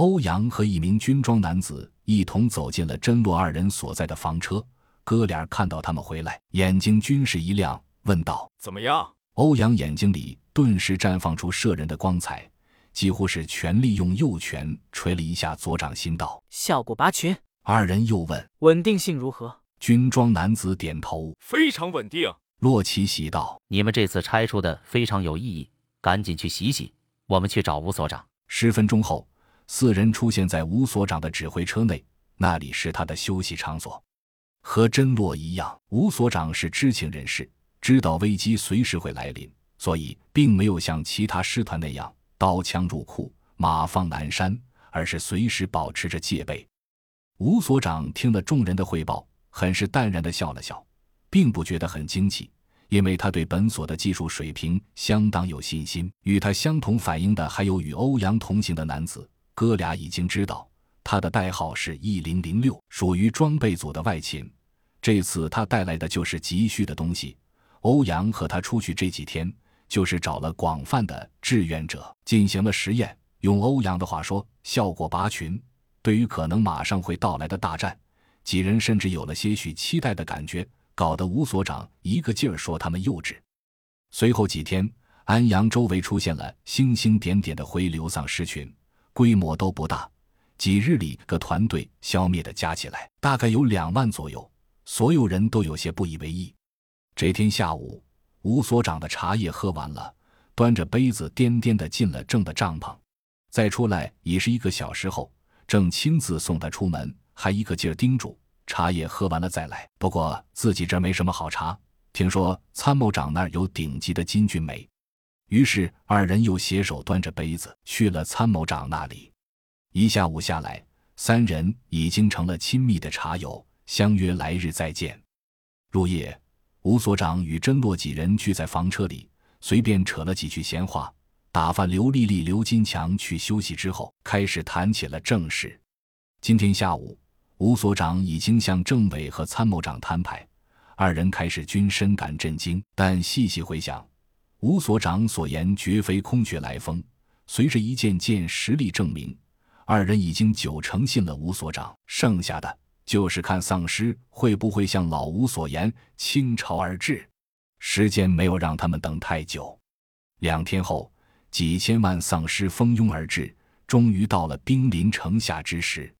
欧阳和一名军装男子一同走进了真洛二人所在的房车。哥俩看到他们回来，眼睛均是一亮，问道：“怎么样？”欧阳眼睛里顿时绽放出摄人的光彩，几乎是全力用右拳捶了一下左掌心，道：“效果拔群。”二人又问：“稳定性如何？”军装男子点头：“非常稳定。”洛奇喜道：“你们这次拆除的非常有意义，赶紧去洗洗。我们去找吴所长。”十分钟后，四人出现在吴所长的指挥车内，那里是他的休息场所。和真洛一样，吴所长是知情人士，知道危机随时会来临，所以并没有像其他师团那样刀枪入库、马放南山，而是随时保持着戒备。吴所长听了众人的汇报，很是淡然的笑了笑，并不觉得很惊奇，因为他对本所的技术水平相当有信心。与他相同反应的还有与欧阳同行的男子，哥俩已经知道。他的代号是一零零六，属于装备组的外勤。这次他带来的就是急需的东西。欧阳和他出去这几天，就是找了广泛的志愿者进行了实验。用欧阳的话说，效果拔群。对于可能马上会到来的大战，几人甚至有了些许期待的感觉，搞得吴所长一个劲儿说他们幼稚。随后几天，安阳周围出现了星星点点的灰流丧尸群，规模都不大。几日里，各团队消灭的加起来大概有两万左右，所有人都有些不以为意。这天下午，吴所长的茶叶喝完了，端着杯子颠颠的进了郑的帐篷，再出来已是一个小时后，郑亲自送他出门，还一个劲儿叮嘱茶叶喝完了再来。不过自己这没什么好茶，听说参谋长那儿有顶级的金骏眉，于是二人又携手端着杯子去了参谋长那里。一下午下来，三人已经成了亲密的茶友，相约来日再见。入夜，吴所长与真洛几人聚在房车里，随便扯了几句闲话，打发刘丽丽、刘金强去休息之后，开始谈起了正事。今天下午，吴所长已经向政委和参谋长摊牌，二人开始均深感震惊。但细细回想，吴所长所言绝非空穴来风，随着一件件实例证明。二人已经九成信了吴所长，剩下的就是看丧尸会不会像老吴所言倾巢而至。时间没有让他们等太久，两天后，几千万丧尸蜂拥而至，终于到了兵临城下之时。